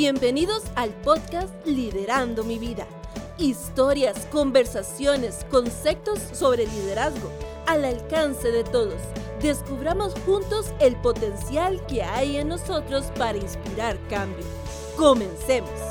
Bienvenidos al podcast Liderando mi vida. Historias, conversaciones, conceptos sobre liderazgo al alcance de todos. Descubramos juntos el potencial que hay en nosotros para inspirar cambio. Comencemos.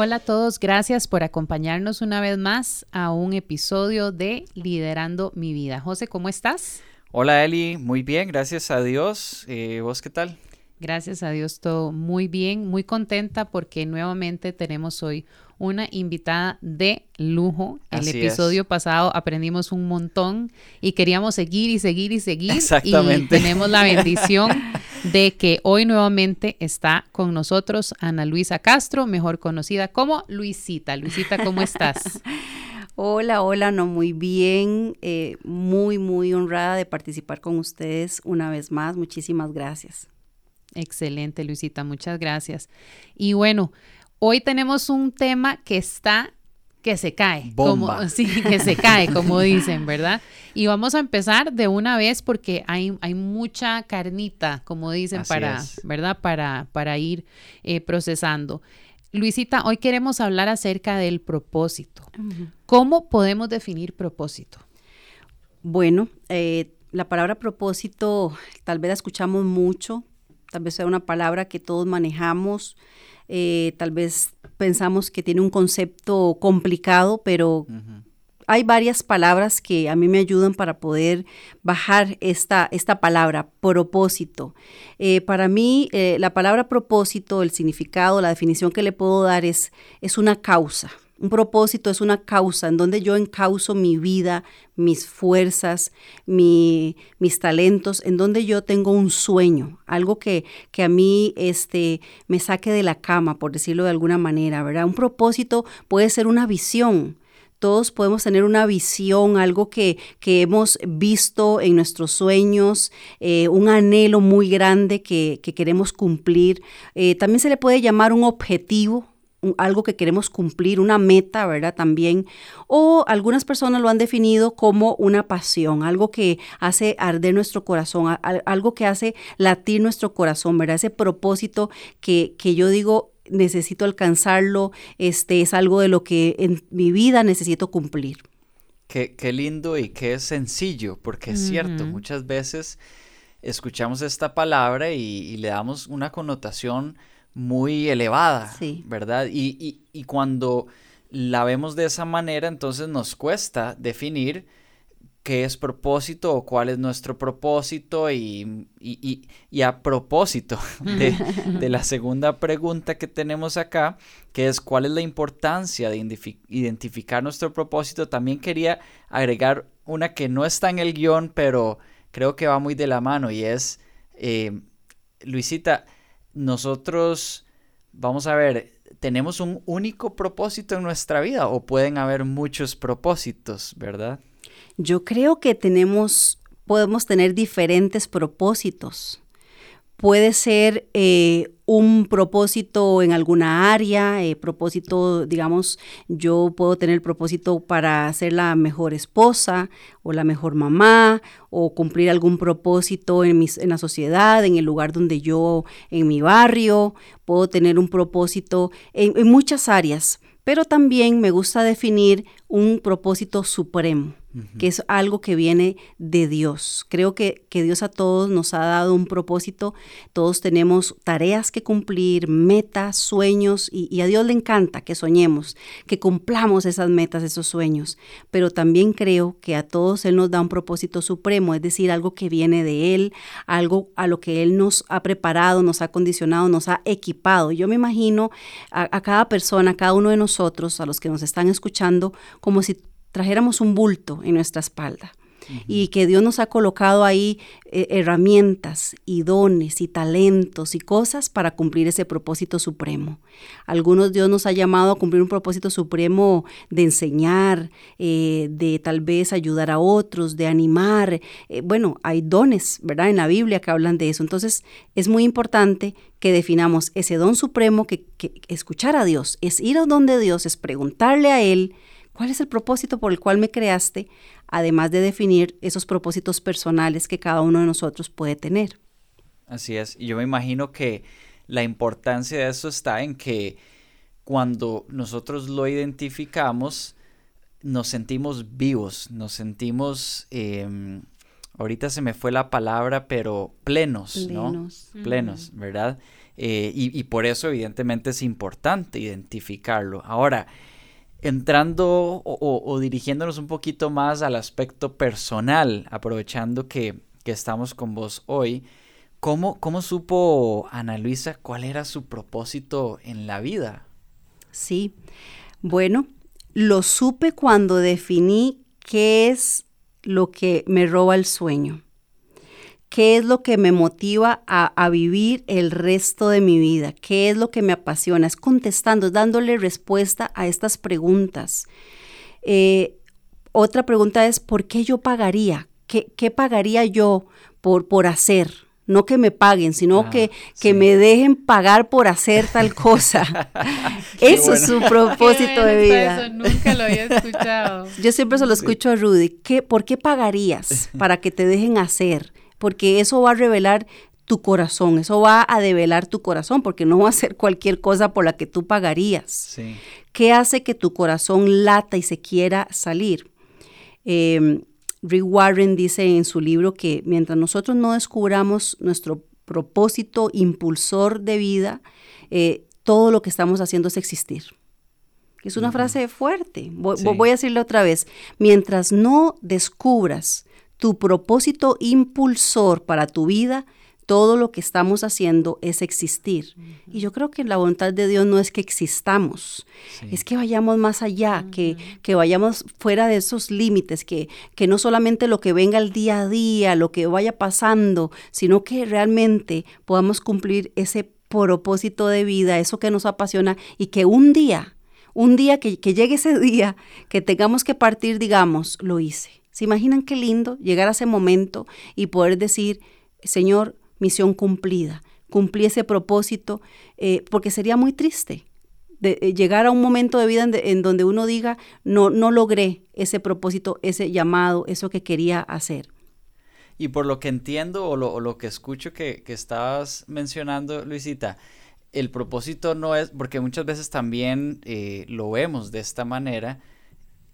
Hola a todos, gracias por acompañarnos una vez más a un episodio de Liderando mi vida. José, ¿cómo estás? Hola Eli, muy bien, gracias a Dios. Eh, ¿Vos qué tal? Gracias a Dios, todo muy bien, muy contenta porque nuevamente tenemos hoy una invitada de lujo. El episodio pasado aprendimos un montón y queríamos seguir y seguir y seguir. Exactamente. Y tenemos la bendición de que hoy nuevamente está con nosotros Ana Luisa Castro, mejor conocida como Luisita. Luisita, ¿cómo estás? Hola, hola, no, muy bien, eh, muy, muy honrada de participar con ustedes una vez más. Muchísimas gracias. Excelente, Luisita, muchas gracias. Y bueno, hoy tenemos un tema que está que se cae, como sí, que se cae, como dicen, ¿verdad? Y vamos a empezar de una vez porque hay, hay mucha carnita, como dicen, para, ¿verdad? Para, para ir eh, procesando. Luisita, hoy queremos hablar acerca del propósito. ¿Cómo podemos definir propósito? Bueno, eh, la palabra propósito tal vez la escuchamos mucho, tal vez sea una palabra que todos manejamos, eh, tal vez pensamos que tiene un concepto complicado, pero hay varias palabras que a mí me ayudan para poder bajar esta, esta palabra, propósito. Eh, para mí, eh, la palabra propósito, el significado, la definición que le puedo dar es, es una causa. Un propósito es una causa en donde yo encauso mi vida, mis fuerzas, mis talentos, en donde yo tengo un sueño, algo que, que a mí este, me saque de la cama, por decirlo de alguna manera, ¿verdad? Un propósito puede ser una visión. Todos podemos tener una visión, algo que, que hemos visto en nuestros sueños, eh, un anhelo muy grande que, que queremos cumplir. Eh, también se le puede llamar un objetivo, algo que queremos cumplir, una meta, ¿verdad? También. O algunas personas lo han definido como una pasión, algo que hace arder nuestro corazón, algo que hace latir nuestro corazón, ¿verdad? Ese propósito que, que yo digo, necesito alcanzarlo, este es algo de lo que en mi vida necesito cumplir. Qué, qué lindo y qué sencillo, porque es cierto, muchas veces escuchamos esta palabra y le damos una connotación muy elevada, ¿verdad? Y, y, cuando la vemos de esa manera, entonces nos cuesta definir qué es propósito o cuál es nuestro propósito y, y a propósito de, de, la segunda pregunta que tenemos acá, que es cuál es la importancia de identificar nuestro propósito, también quería agregar una que no está en el guion, pero creo que va muy de la mano y es, eh, Luisita, nosotros, vamos a ver, ¿tenemos un único propósito en nuestra vida o pueden haber muchos propósitos, verdad? Yo creo que tenemos, podemos tener diferentes propósitos puede ser eh, un propósito en alguna área, eh, propósito, digamos, yo puedo tener propósito para ser la mejor esposa o la mejor mamá o cumplir algún propósito en, en la sociedad, en el lugar donde yo, en mi barrio, puedo tener un propósito en muchas áreas, pero también me gusta definir un propósito supremo que es algo que viene de Dios. Creo que, que, Dios a todos nos ha dado un propósito, todos tenemos tareas que cumplir, metas, sueños, y, a Dios le encanta que soñemos, que cumplamos esas metas, esos sueños, pero también creo que a todos Él nos da un propósito supremo, es decir, algo que viene de Él, algo a lo que Él nos ha preparado, nos ha condicionado, nos ha equipado. Yo me imagino a, a cada persona, a cada uno de nosotros, a los que nos están escuchando, como si trajéramos un bulto en nuestra espalda y que Dios nos ha colocado ahí eh, herramientas y dones y talentos y cosas para cumplir ese propósito supremo. Algunos Dios nos ha llamado a cumplir un propósito supremo de enseñar, eh, de tal vez ayudar a otros, de animar. Eh, bueno, hay dones, ¿verdad? En la Biblia que hablan de eso. Entonces es muy importante que definamos ese don supremo, que, que escuchar a Dios, es ir a donde Dios, es preguntarle a Él, ¿Cuál es el propósito por el cual me creaste? Además de definir esos propósitos personales que cada uno de nosotros puede tener. Así es. Y yo me imagino que la importancia de eso está en que cuando nosotros lo identificamos, nos sentimos vivos, nos sentimos, em, ahorita se me fue la palabra, pero plenos, plenos. ¿no? Plenos, ¿verdad? Eh, y, por eso evidentemente es importante identificarlo. Ahora, entrando o, dirigiéndonos un poquito más al aspecto personal, aprovechando que, estamos con vos hoy, ¿cómo, ¿cómo supo Ana Luisa cuál era su propósito en la vida? Sí, bueno, lo supe cuando definí qué es lo que me roba el sueño. ¿Qué es lo que me motiva a, vivir el resto de mi vida? ¿Qué es lo que me apasiona? Es contestando, es dándole respuesta a estas preguntas. Eh, otra pregunta es, ¿por qué yo pagaría? ¿Qué, pagaría yo por, por hacer? No que me paguen, sino ah, que, que me dejen pagar por hacer tal cosa. eso es su propósito de vida. Eso nunca lo había escuchado. Yo siempre se lo escucho a Rudy. ¿Qué, ¿Por qué pagarías para que te dejen hacer? Porque eso va a revelar tu corazón, eso va a develar tu corazón, porque no va a ser cualquier cosa por la que tú pagarías. ¿Qué hace que tu corazón lata y se quiera salir? Eh, Rick Warren dice en su libro que mientras nosotros no descubramos nuestro propósito impulsor de vida, eh, todo lo que estamos haciendo es existir. Es una frase fuerte. voy, a decirle otra vez. Mientras no descubras tu propósito impulsor para tu vida, todo lo que estamos haciendo es existir. Y yo creo que la voluntad de Dios no es que existamos, es que vayamos más allá, que, que, vayamos fuera de esos límites, que, que no solamente lo que venga el día a día, lo que vaya pasando, sino que realmente podamos cumplir ese propósito de vida, eso que nos apasiona y que un día, un día que, que llegue ese día, que tengamos que partir, digamos, lo hice ¿Se imaginan qué lindo llegar a ese momento y poder decir, Señor, misión cumplida, cumplí ese propósito, eh, porque sería muy triste de, eh, llegar a un momento de vida en, donde uno diga, no, no logré ese propósito, ese llamado, eso que quería hacer. Y por lo que entiendo o lo, que escucho que, estabas mencionando, Luisita, el propósito no es, porque muchas veces también eh, lo vemos de esta manera,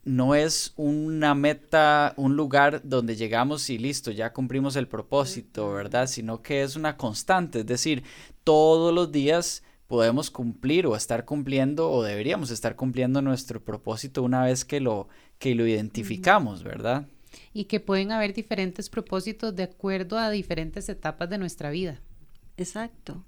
no es una meta, un lugar donde llegamos y listo, ya cumplimos el propósito, ¿verdad? Sino que es una constante, es decir, todos los días podemos cumplir o estar cumpliendo o deberíamos estar cumpliendo nuestro propósito una vez que lo, que lo identificamos, ¿verdad? Y que pueden haber diferentes propósitos de acuerdo a diferentes etapas de nuestra vida. Exacto.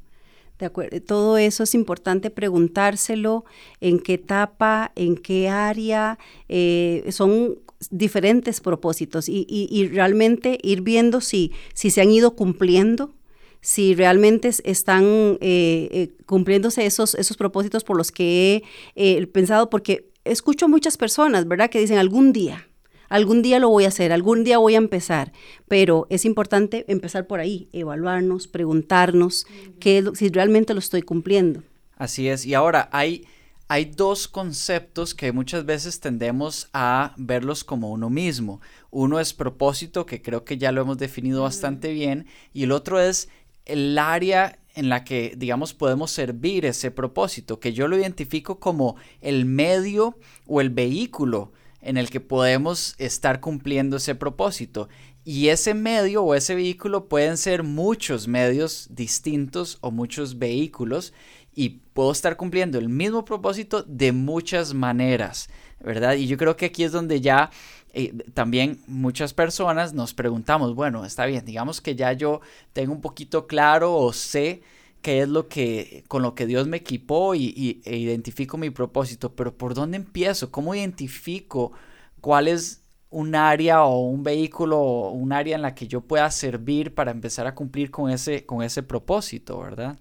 De acuerdo, todo eso es importante preguntárselo, en qué etapa, en qué área, eh, son diferentes propósitos y, realmente ir viendo si, si se han ido cumpliendo, si realmente están eh, eh, cumpliéndose esos, esos propósitos por los que he pensado, porque escucho muchas personas, ¿verdad?, que dicen algún día, Algún día lo voy a hacer, algún día voy a empezar, pero es importante empezar por ahí, evaluarnos, preguntarnos qué, si realmente lo estoy cumpliendo. Así es, y ahora hay, hay dos conceptos que muchas veces tendemos a verlos como uno mismo. Uno es propósito, que creo que ya lo hemos definido bastante bien, y el otro es el área en la que, digamos, podemos servir ese propósito, que yo lo identifico como el medio o el vehículo en el que podemos estar cumpliendo ese propósito. Y ese medio o ese vehículo pueden ser muchos medios distintos o muchos vehículos y puedo estar cumpliendo el mismo propósito de muchas maneras, ¿verdad? Y yo creo que aquí es donde ya eh, también muchas personas nos preguntamos, bueno, está bien, digamos que ya yo tengo un poquito claro o sé qué es lo que, con lo que Dios me equipó y, e identifico mi propósito, pero ¿por dónde empiezo? ¿Cómo identifico cuál es un área o un vehículo o un área en la que yo pueda servir para empezar a cumplir con ese, con ese propósito, verdad?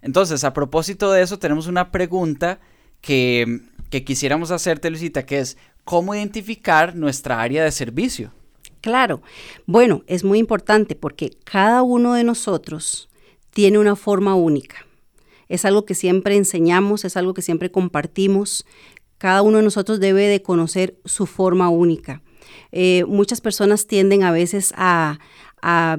Entonces, a propósito de eso, tenemos una pregunta que, que quisiéramos hacerte, Luisita, que es, ¿cómo identificar nuestra área de servicio? Claro, bueno, es muy importante porque cada uno de nosotros tiene una forma única. Es algo que siempre enseñamos, es algo que siempre compartimos. cada uno de nosotros debe de conocer su forma única. Eh, muchas personas tienden a veces a,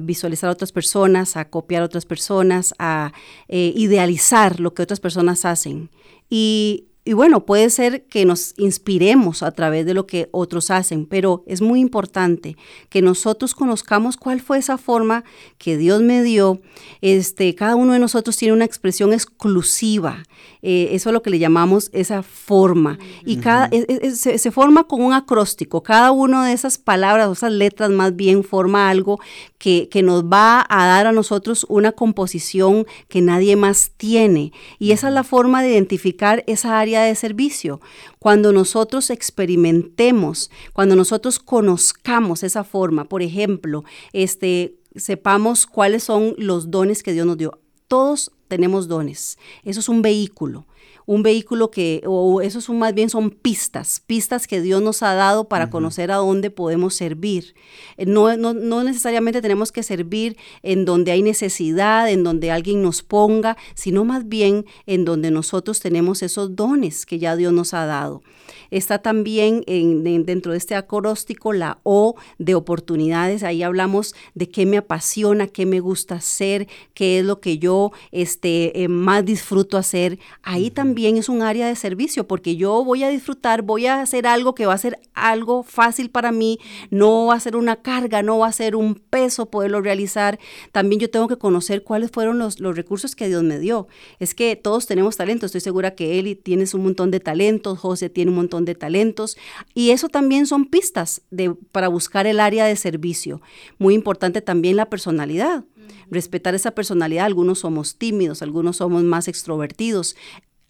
visualizar a otras personas, a copiar a otras personas, a eh, idealizar lo que otras personas hacen. Y y bueno, puede ser que nos inspiremos a través de lo que otros hacen, pero es muy importante que nosotros conozcamos cuál fue esa forma que Dios me dio. Este, cada uno de nosotros tiene una expresión exclusiva. Eh, eso es lo que le llamamos esa forma. Y cada, se, forma con un acróstico. Cada una de esas palabras, esas letras más bien, forma algo que, que nos va a dar a nosotros una composición que nadie más tiene. Y esa es la forma de identificar esa área de servicio. Cuando nosotros experimentemos, cuando nosotros conozcamos esa forma, por ejemplo, este, sepamos cuáles son los dones que Dios nos dio. Todos tenemos dones. Eso es un vehículo un vehículo que, o eso son más bien son pistas, pistas que Dios nos ha dado para conocer a dónde podemos servir. Eh, no, no, no, necesariamente tenemos que servir en donde hay necesidad, en donde alguien nos ponga, sino más bien en donde nosotros tenemos esos dones que ya Dios nos ha dado. Está también en, dentro de este acróstico la O de oportunidades. Ahí hablamos de qué me apasiona, qué me gusta hacer, qué es lo que yo este, eh, más disfruto hacer. Ahí también es un área de servicio porque yo voy a disfrutar, voy a hacer algo que va a ser algo fácil para mí, no va a ser una carga, no va a ser un peso poderlo realizar. También yo tengo que conocer cuáles fueron los, los recursos que Dios me dio. Es que todos tenemos talento, estoy segura que Eli tienes un montón de talentos, José tiene un montón de talentos y eso también son pistas de, para buscar el área de servicio. Muy importante también la personalidad. Respetar esa personalidad, algunos somos tímidos, algunos somos más extrovertidos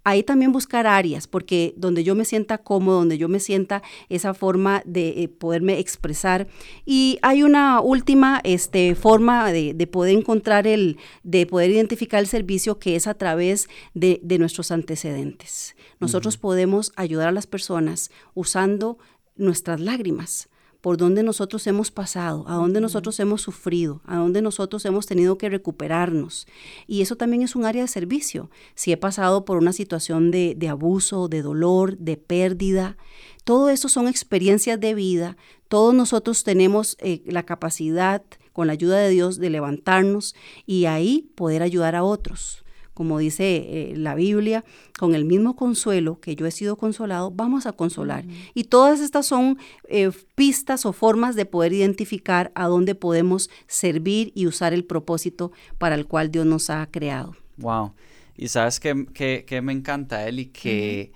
ahí también buscar áreas, porque donde yo me sienta cómodo, donde yo me sienta esa forma de eh, poderme expresar. Y hay una última este, forma de, poder encontrar el, de poder identificar el servicio que es a través de, de nuestros antecedentes. Nosotros podemos ayudar a las personas usando nuestras lágrimas por donde nosotros hemos pasado, a dónde nosotros hemos sufrido, a dónde nosotros hemos tenido que recuperarnos. Y eso también es un área de servicio. Si he pasado por una situación de, abuso, de dolor, de pérdida, todo eso son experiencias de vida. Todos nosotros tenemos eh, la capacidad, con la ayuda de Dios, de levantarnos y ahí poder ayudar a otros como dice eh, la Biblia, con el mismo consuelo que yo he sido consolado, vamos a consolar. Y todas estas son eh, pistas o formas de poder identificar a dónde podemos servir y usar el propósito para el cual Dios nos ha creado. Wow. Y sabes que, me encanta, Eli, que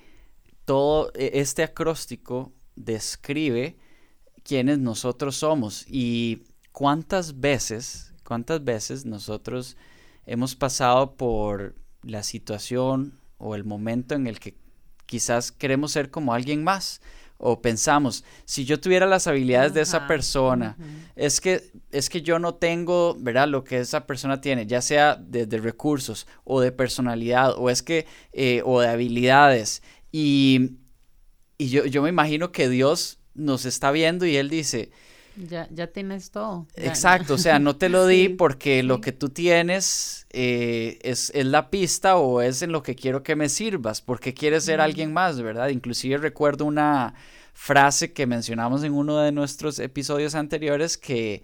todo e, este acróstico describe quiénes nosotros somos y cuántas veces, cuántas veces nosotros hemos pasado por la situación o el momento en el que quizás queremos ser como alguien más o pensamos, si yo tuviera las habilidades de esa persona, es, que, es que yo no tengo, ¿verdad? Lo que esa persona tiene, ya sea de, recursos o de personalidad o es que, eh, o de habilidades. Y, y yo, yo me imagino que Dios nos está viendo y Él dice, ya, ya tienes todo. Exacto, o sea, no te lo di porque lo que tú tienes eh, es, la pista o es en lo que quiero que me sirvas, porque quieres ser alguien más, ¿verdad? Inclusive recuerdo una frase que mencionamos en uno de nuestros episodios anteriores que,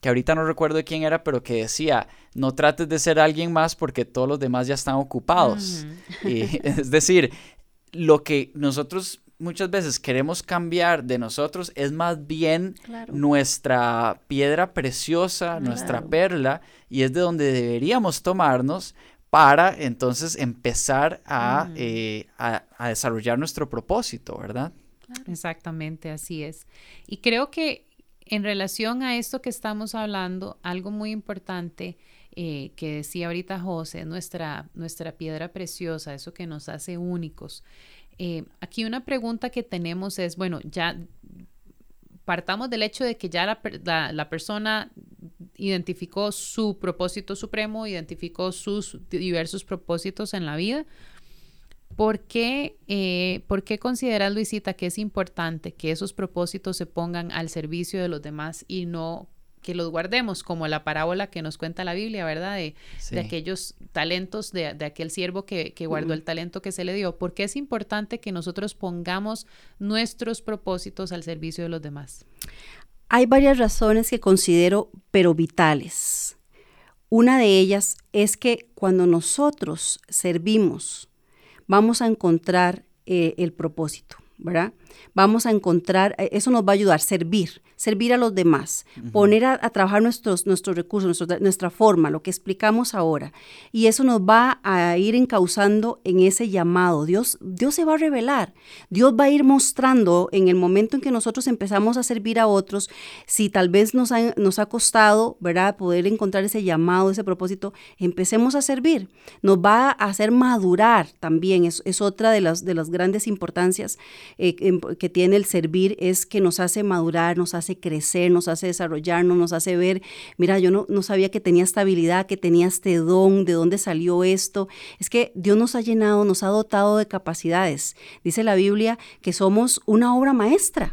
que ahorita no recuerdo de quién era, pero que decía, no trates de ser alguien más porque todos los demás ya están ocupados. y, es decir, lo que nosotros muchas veces queremos cambiar de nosotros es más bien nuestra piedra preciosa, nuestra perla, y es de donde deberíamos tomarnos para entonces empezar eh, a, a, desarrollar nuestro propósito, ¿verdad? Exactamente, así es. Y creo que en relación a esto que estamos hablando, algo muy importante eh, que decía ahorita José, nuestra, nuestra piedra preciosa, eso que nos hace únicos. Eh, aquí una pregunta que tenemos es, bueno, ya partamos del hecho de que ya la, persona identificó su propósito supremo, identificó sus diversos propósitos en la vida. ¿Por qué, eh, ¿Por qué consideras, Luisita, que es importante que esos propósitos se pongan al servicio de los demás y no que los guardemos, como la parábola que nos cuenta la Biblia, ¿verdad? De, de aquellos talentos, de, de aquel siervo que, que guardó el talento que se le dio. Porque es importante que nosotros pongamos nuestros propósitos al servicio de los demás. Hay varias razones que considero, pero vitales. Una de ellas es que cuando nosotros servimos, vamos a encontrar eh, el propósito, ¿verdad? Vamos a encontrar, eh, eso nos va a ayudar, servir servir a los demás, poner a, trabajar nuestros, nuestros recursos, nuestra forma, lo que explicamos ahora. Y eso nos va a ir encauzando en ese llamado. Dios, Dios se va a revelar. Dios va a ir mostrando en el momento en que nosotros empezamos a servir a otros, si tal vez nos ha, nos ha costado, ¿verdad?, poder encontrar ese llamado, ese propósito, empecemos a servir. Nos va a hacer madurar también. Es, es otra de las, de las grandes importancias eh, que tiene el servir, es que nos hace madurar, nos hace crecer, nos hace desarrollarnos, nos hace ver, mira, yo no, no sabía que tenía esta habilidad, que tenía este don, de dónde salió esto. Es que Dios nos ha llenado, nos ha dotado de capacidades. Dice la Biblia que somos una obra maestra.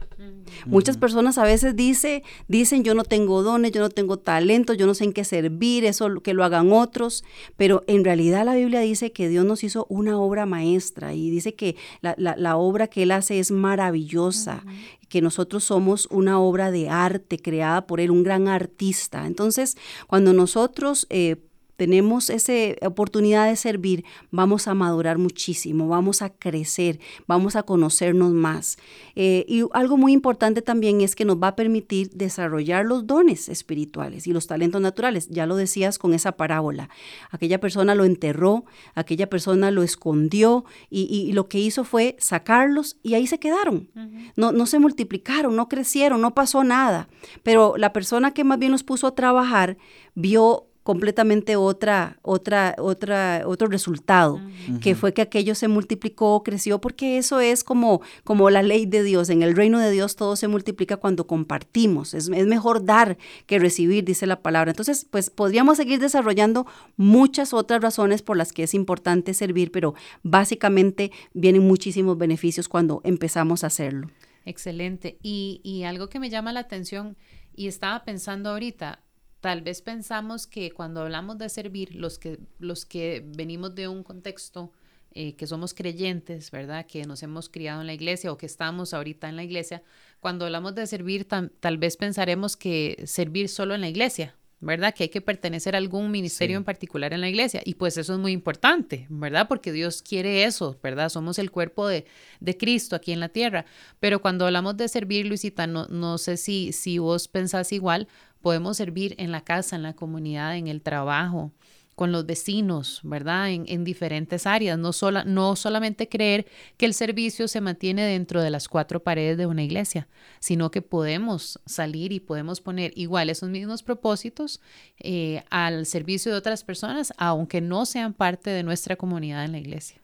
Muchas personas a veces dice, dicen, yo no tengo dones, yo no tengo talento, yo no sé en qué servir, eso que lo hagan otros, pero en realidad la Biblia dice que Dios nos hizo una obra maestra y dice que la, obra que Él hace es maravillosa, que nosotros somos una obra de arte creada por Él, un gran artista. Entonces, cuando nosotros eh, tenemos esa oportunidad de servir, vamos a madurar muchísimo, vamos a crecer, vamos a conocernos más. Eh, y algo muy importante también es que nos va a permitir desarrollar los dones espirituales y los talentos naturales. Ya lo decías con esa parábola. Aquella persona lo enterró, aquella persona lo escondió y, lo que hizo fue sacarlos y ahí se quedaron. no, no se multiplicaron, no crecieron, no pasó nada. Pero la persona que más bien los puso a trabajar vio completamente otra, otra, otra, otro resultado, que fue que aquello se multiplicó, creció, porque eso es como, como la ley de Dios. En el reino de Dios todo se multiplica cuando compartimos. Es, es mejor dar que recibir, dice la palabra. Entonces, pues podríamos seguir desarrollando muchas otras razones por las que es importante servir, pero básicamente vienen muchísimos beneficios cuando empezamos a hacerlo. Excelente. Y, y algo que me llama la atención y estaba pensando ahorita, Tal vez pensamos que cuando hablamos de servir, los que, los que venimos de un contexto eh, que somos creyentes, ¿verdad? Que nos hemos criado en la iglesia o que estamos ahorita en la iglesia, cuando hablamos de servir, tal vez pensaremos que servir solo en la iglesia, ¿verdad? Que hay que pertenecer a algún ministerio en particular en la iglesia. Y pues eso es muy importante, ¿verdad? Porque Dios quiere eso, ¿verdad? Somos el cuerpo de, de Cristo aquí en la tierra. Pero cuando hablamos de servir, Luisita, no, no sé si, si vos pensás igual, Podemos servir en la casa, en la comunidad, en el trabajo, con los vecinos, ¿verdad? En, diferentes áreas. No, sola, no solamente creer que el servicio se mantiene dentro de las cuatro paredes de una iglesia, sino que podemos salir y podemos poner igual esos mismos propósitos eh, al servicio de otras personas, aunque no sean parte de nuestra comunidad en la iglesia.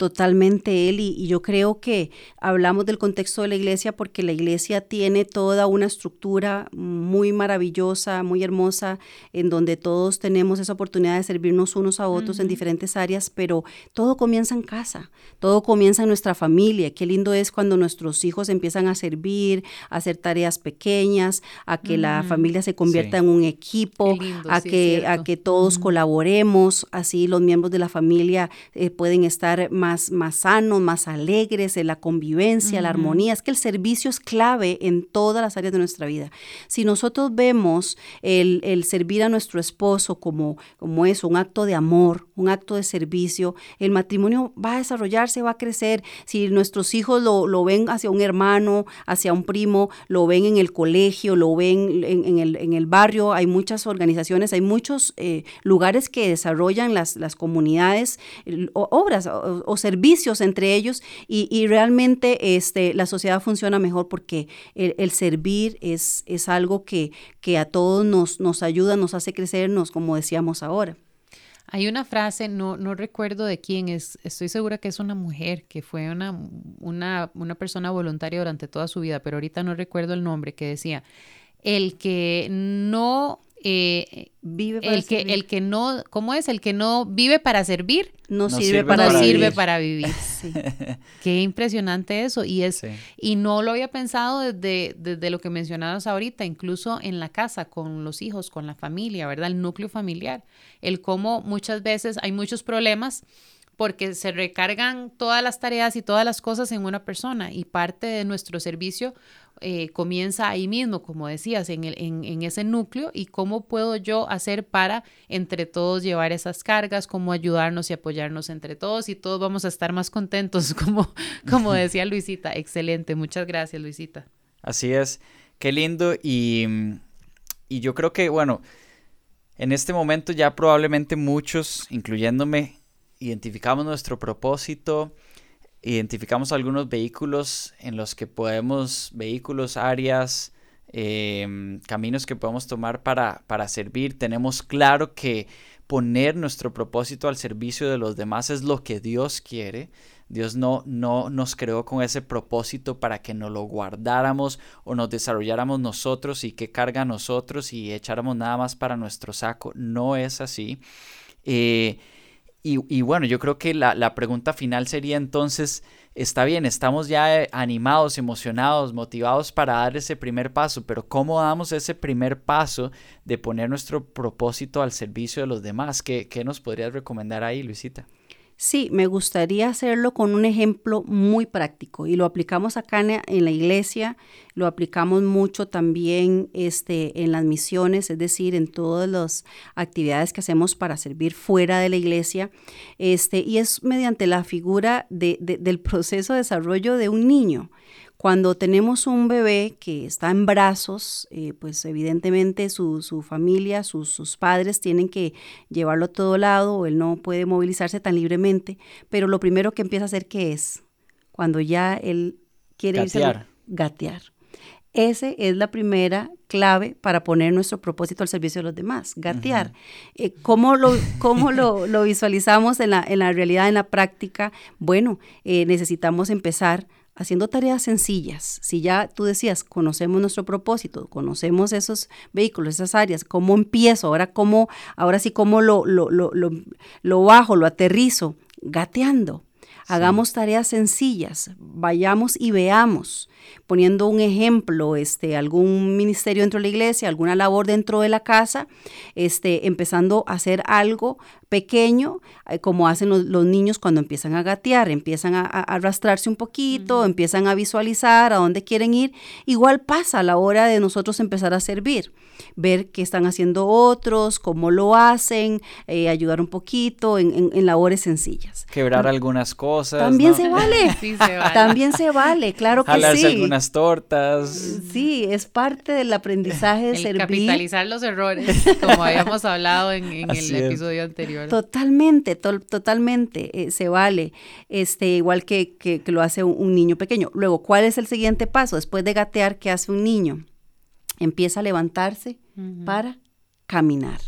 Totalmente, él y, yo creo que hablamos del contexto de la iglesia porque la iglesia tiene toda una estructura muy maravillosa, muy hermosa, en donde todos tenemos esa oportunidad de servirnos unos a otros en diferentes áreas, pero todo comienza en casa, todo comienza en nuestra familia. Qué lindo es cuando nuestros hijos empiezan a servir, a hacer tareas pequeñas, a que la familia se convierta en un equipo, a, que, a que todos colaboremos, así los miembros de la familia eh, pueden estar más más, sanos, más alegres, en la convivencia, la armonía. Es que el servicio es clave en todas las áreas de nuestra vida. Si nosotros vemos el, servir a nuestro esposo como, como eso, un acto de amor, un acto de servicio, el matrimonio va a desarrollarse, va a crecer. Si nuestros hijos lo, ven hacia un hermano, hacia un primo, lo ven en el colegio, lo ven en, el, barrio, hay muchas organizaciones, hay muchos eh, lugares que desarrollan las, las comunidades, obras o, servicios entre ellos y, realmente este, la sociedad funciona mejor porque el, servir es, es algo que, que a todos nos, nos ayuda, nos hace crecernos, como decíamos ahora. Hay una frase, no, no recuerdo de quién es, estoy segura que es una mujer, que fue una, una, una persona voluntaria durante toda su vida, pero ahorita no recuerdo el nombre, que decía, el que no eh, vive el que el que no cómo es el que no vive para servir no, sirve, para, sirve para vivir. Qué impresionante eso. Y es y no lo había pensado desde, desde lo que mencionabas ahorita incluso en la casa con los hijos con la familia verdad el núcleo familiar. El cómo muchas veces hay muchos problemas porque se recargan todas las tareas y todas las cosas en una persona y parte de nuestro servicio eh, comienza ahí mismo, como decías, en, el, en, ese núcleo y cómo puedo yo hacer para entre todos llevar esas cargas, cómo ayudarnos y apoyarnos entre todos y todos vamos a estar más contentos, como, como decía Luisita. Excelente, muchas gracias Luisita. Así es, qué lindo y, y yo creo que, bueno, en este momento ya probablemente muchos, incluyéndome, identificamos nuestro propósito, identificamos algunos vehículos en los que podemos, vehículos, áreas, em, caminos que podemos tomar para, para servir. Tenemos claro que poner nuestro propósito al servicio de los demás es lo que Dios quiere. Dios no, no nos creó con ese propósito para que nos lo guardáramos o nos desarrolláramos nosotros y que carga nosotros y echáramos nada más para nuestro saco. No es así. Eh, y, bueno, yo creo que la, pregunta final sería entonces, está bien, estamos ya eh, animados, emocionados, motivados para dar ese primer paso, pero ¿cómo damos ese primer paso de poner nuestro propósito al servicio de los demás? ¿Qué, qué nos podrías recomendar ahí, Luisita? Sí, me gustaría hacerlo con un ejemplo muy práctico y lo aplicamos acá en la iglesia, lo aplicamos mucho también este, en las misiones, es decir, en todas las actividades que hacemos para servir fuera de la iglesia, este, y es mediante la figura del proceso de desarrollo de un niño. Cuando tenemos un bebé que está en brazos, eh, pues evidentemente su, familia, sus, padres tienen que llevarlo a todo lado, él no puede movilizarse tan libremente, pero lo primero que empieza a hacer, ¿qué es? Cuando ya él quiere gatear. irse gatear. Esa es la primera clave para poner nuestro propósito al servicio de los demás, gatear. Eh, ¿Cómo, lo, cómo lo, visualizamos en la, en la realidad, en la práctica? Bueno, eh, necesitamos empezar haciendo tareas sencillas. Si ya tú decías, conocemos nuestro propósito, conocemos esos vehículos, esas áreas, ¿cómo empiezo? Ahora, cómo, ahora sí, ¿cómo lo, lo, lo, lo bajo, lo aterrizo? Gateando. Hagamos tareas sencillas, vayamos y veamos, poniendo un ejemplo, este, algún ministerio dentro de la iglesia, alguna labor dentro de la casa, este, empezando a hacer algo pequeño, eh, como hacen los, niños cuando empiezan a gatear, empiezan a, arrastrarse un poquito, empiezan a visualizar a dónde quieren ir. Igual pasa a la hora de nosotros empezar a servir, ver qué están haciendo otros, cómo lo hacen, eh, ayudar un poquito en, labores sencillas. Quebrar algunas cosas. También se, vale. También se vale, claro que Jalarse algunas tortas. Sí, es parte del aprendizaje de servir. Capitalizar los errores, como habíamos hablado en, el episodio anterior. Totalmente, totalmente, eh, se vale, este, igual que, que, lo hace un, niño pequeño. Luego, ¿cuál es el siguiente paso? Después de gatear, ¿qué hace un niño? Empieza a levantarse para caminar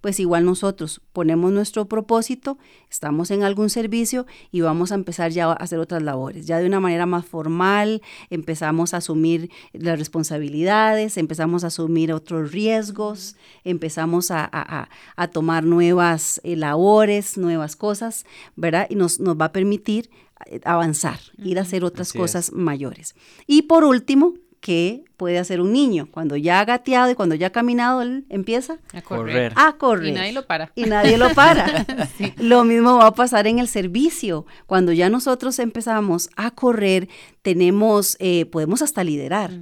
pues igual nosotros ponemos nuestro propósito, estamos en algún servicio y vamos a empezar ya a hacer otras labores. Ya de una manera más formal, empezamos a asumir las responsabilidades, empezamos a asumir otros riesgos, empezamos a, tomar nuevas eh, labores, nuevas cosas, ¿verdad? Y nos, nos va a permitir eh, avanzar, ir a hacer otras cosas mayores. Y por último, que puede hacer un niño. Cuando ya ha gateado y cuando ya ha caminado, él empieza a correr. A correr. Y nadie lo para. Y nadie lo para. Lo mismo va a pasar en el servicio. Cuando ya nosotros empezamos a correr, tenemos, eh, podemos hasta liderar.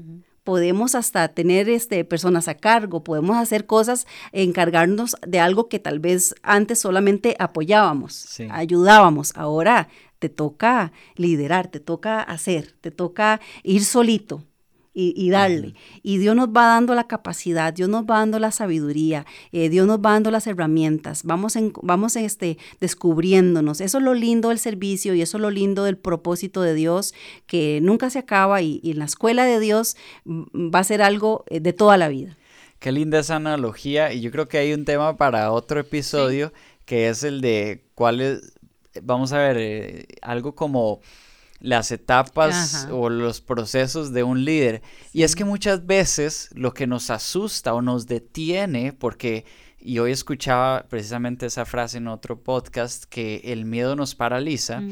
podemos hasta tener este, personas a cargo, podemos hacer cosas, encargarnos de algo que tal vez antes solamente apoyábamos, ayudábamos. Ahora te toca liderar, te toca hacer, te toca ir solito, y, darle. Y Dios nos va dando la capacidad, Dios nos va dando la sabiduría, eh, Dios nos va dando las herramientas, vamos, en, vamos este, descubriéndonos. Eso es lo lindo del servicio y eso es lo lindo del propósito de Dios, que nunca se acaba y, en la escuela de Dios mm, va a ser algo eh, de toda la vida. Qué linda esa analogía y yo creo que hay un tema para otro episodio que es el de cuál es, vamos a ver, eh, algo como las etapas o los procesos de un líder. Y es que muchas veces lo que nos asusta o nos detiene, porque, y hoy escuchaba precisamente esa frase en otro podcast, que el miedo nos paraliza,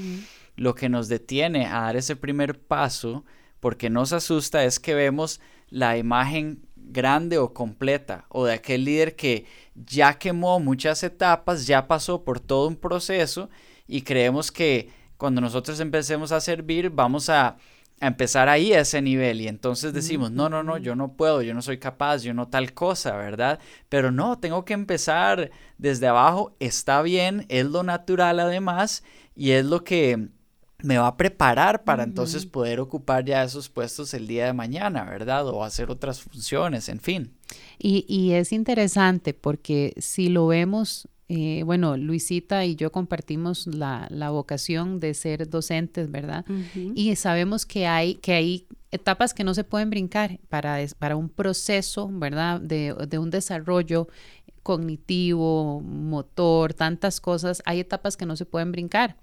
lo que nos detiene a dar ese primer paso, porque nos asusta, es que vemos la imagen grande o completa, o de aquel líder que ya quemó muchas etapas, ya pasó por todo un proceso y creemos que cuando nosotros empecemos a servir vamos a, empezar ahí a ese nivel y entonces decimos, no, no, no, yo no puedo, yo no soy capaz, yo no tal cosa, ¿verdad? Pero no, tengo que empezar desde abajo, está bien, es lo natural además y es lo que me va a preparar para entonces poder ocupar ya esos puestos el día de mañana, ¿verdad? O hacer otras funciones, en fin. Y, y es interesante porque si lo vemos eh, bueno, Luisita y yo compartimos la, vocación de ser docentes, ¿verdad? Y sabemos que hay, que hay etapas que no se pueden brincar para, para un proceso, ¿verdad? De, de un desarrollo cognitivo, motor, tantas cosas. Hay etapas que no se pueden brincar.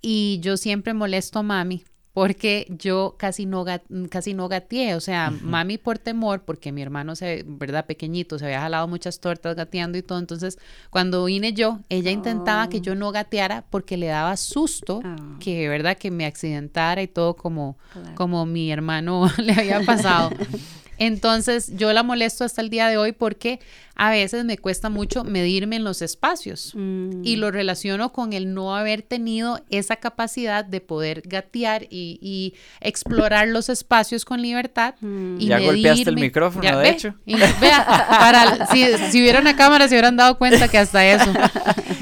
Y yo siempre molesto a mami porque yo casi no, casi no gateé, o sea, mami por temor, porque mi hermano, se, ¿verdad? Pequeñito, se había jalado muchas tortas gateando y todo, entonces cuando vine yo, ella intentaba que oh. yo no gateara porque le daba susto ah. que, ¿verdad? Que me accidentara y todo como, como mi hermano le había pasado. Entonces yo la molesto hasta el día de hoy porque a veces me cuesta mucho medirme en los espacios y mm. lo relaciono con el no haber tenido esa capacidad de poder gatear y, explorar los espacios con libertad. Mm. Y ya golpeaste el micrófono, de hecho. vea, si, si hubiera una cámara se hubieran dado cuenta que hasta eso.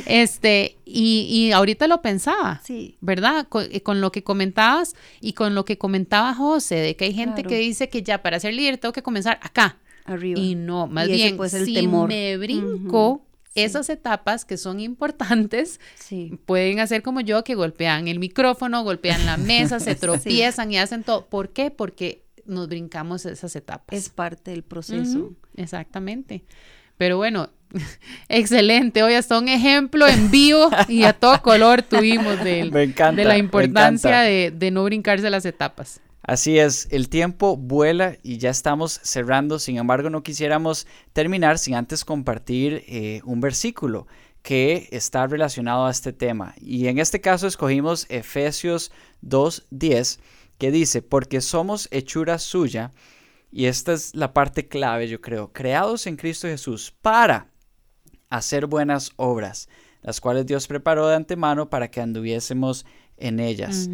Este, y, y ahorita lo pensaba, sí. ¿verdad? Eh, con, lo que comentabas y con lo que comentaba José, de que hay gente que dice que ya para ser líder tengo que comenzar acá. Arriba. Y no, más bien, si me brinco esas etapas que son importantes, pueden hacer como yo, que golpean el micrófono, golpean la mesa, se tropiezan y hacen todo. ¿Por qué? Porque nos brincamos esas etapas. Es parte del proceso. Exactamente. Pero bueno, excelente. Hoy hasta un ejemplo en vivo y a todo color tuvimos de, de la importancia de, no brincarse las etapas. Así es, el tiempo vuela y ya estamos cerrando. Sin embargo, no quisiéramos terminar sin antes compartir eh, un versículo que está relacionado a este tema. Y en este caso escogimos Efesios 2.10, que dice, porque somos hechura suya y esta es la parte clave, yo creo, creados en Cristo Jesús para hacer buenas obras, las cuales Dios preparó de antemano para que anduviésemos en ellas.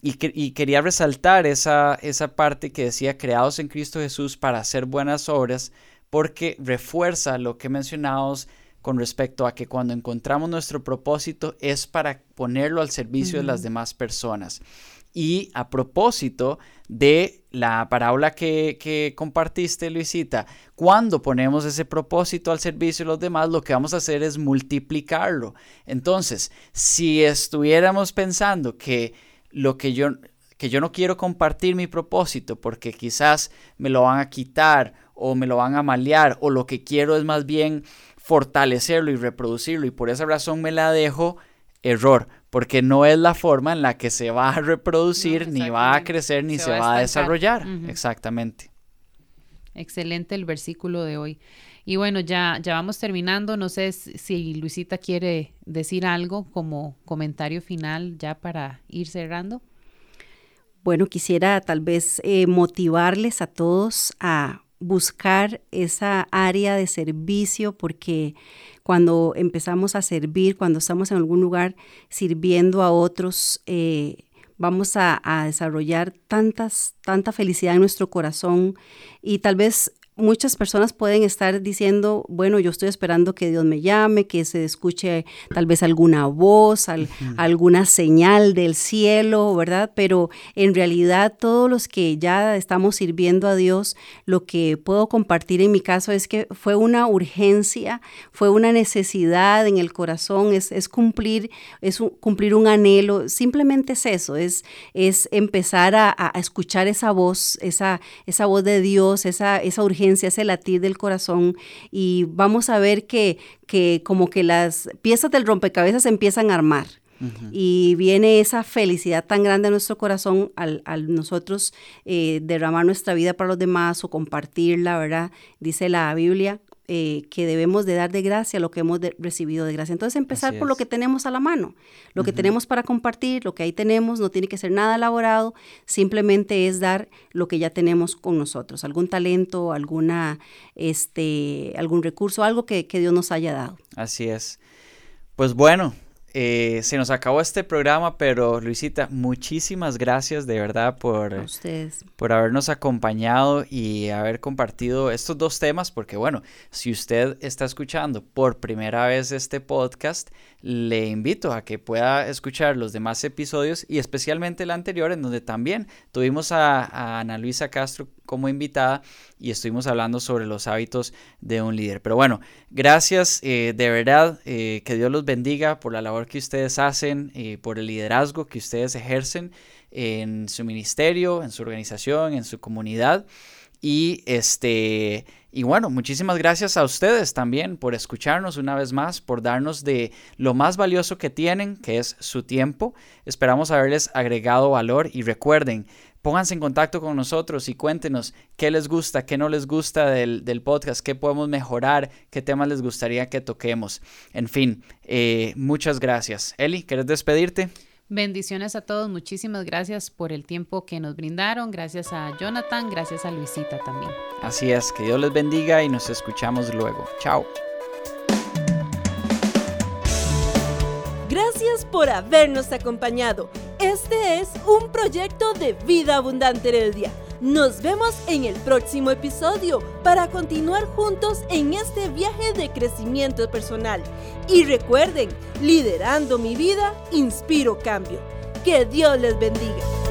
y, quería resaltar esa, esa parte que decía, creados en Cristo Jesús para hacer buenas obras, porque refuerza lo que mencionamos con respecto a que cuando encontramos nuestro propósito es para ponerlo al servicio de las demás personas. Y a propósito de la parábola que, compartiste, Luisita, cuando ponemos ese propósito al servicio de los demás, lo que vamos a hacer es multiplicarlo. Entonces, si estuviéramos pensando que lo que yo, que yo no quiero compartir mi propósito porque quizás me lo van a quitar o me lo van a malear o lo que quiero es más bien fortalecerlo y reproducirlo y por esa razón me la dejo, error porque no es la forma en la que se va a reproducir, ni va a crecer, ni se, va, a, desarrollar. Exactamente. Excelente el versículo de hoy. Y bueno, ya, ya vamos terminando. No sé si Luisita quiere decir algo como comentario final ya para ir cerrando. Bueno, quisiera tal vez eh, motivarles a todos a buscar esa área de servicio porque cuando empezamos a servir, cuando estamos en algún lugar sirviendo a otros, eh, vamos a, a, desarrollar tantas, tanta felicidad en nuestro corazón y tal vez muchas personas pueden estar diciendo, bueno, yo estoy esperando que Dios me llame, que se escuche tal vez alguna voz, alguna señal del cielo, ¿verdad? Pero en realidad todos los que ya estamos sirviendo a Dios, lo que puedo compartir en mi caso es que fue una urgencia, fue una necesidad en el corazón, es, cumplir, es cumplir un anhelo, simplemente es eso, es, es empezar a, escuchar esa voz, esa, esa voz de Dios, esa, esa urgencia ese latir del corazón y vamos a ver que, que como que las piezas del rompecabezas se empiezan a armar. Y viene esa felicidad tan grande a nuestro corazón al, nosotros eh, derramar nuestra vida para los demás o compartirla, ¿verdad? Dice la Biblia, eh, que debemos de dar de gracia lo que hemos recibido de gracia. Entonces empezar por lo que tenemos a la mano, lo que tenemos para compartir, lo que ahí tenemos, no tiene que ser nada elaborado, simplemente es dar lo que ya tenemos con nosotros, algún talento, alguna, este, algún recurso, algo que, que Dios nos haya dado. Así es. Pues bueno, eh, se nos acabó este programa, pero Luisita, muchísimas gracias de verdad por, por habernos acompañado y haber compartido estos dos temas, porque bueno, si usted está escuchando por primera vez este podcast, le invito a que pueda escuchar los demás episodios y especialmente el anterior, en donde también tuvimos a, a Ana Luisa Castro como invitada y estuvimos hablando sobre los hábitos de un líder. Pero bueno, gracias eh, de verdad, eh, que Dios los bendiga por la labor que ustedes hacen, eh, por el liderazgo que ustedes ejercen en su ministerio, en su organización, en su comunidad. Y este y bueno, muchísimas gracias a ustedes también por escucharnos una vez más, por darnos de lo más valioso que tienen, que es su tiempo. Esperamos haberles agregado valor y recuerden, pónganse en contacto con nosotros y cuéntenos qué les gusta, qué no les gusta del, podcast, qué podemos mejorar, qué temas les gustaría que toquemos. En fin, eh, muchas gracias. Eli, ¿quieres despedirte? Bendiciones a todos, muchísimas gracias por el tiempo que nos brindaron, gracias a Jonathan, gracias a Luisita también. Así es, que Dios les bendiga y nos escuchamos luego. Chao. Por habernos acompañado. Este es un proyecto de Vida Abundante Heredia. Nos vemos en el próximo episodio para continuar juntos en este viaje de crecimiento personal. Y recuerden, liderando mi vida, inspiro cambio. Que Dios les bendiga.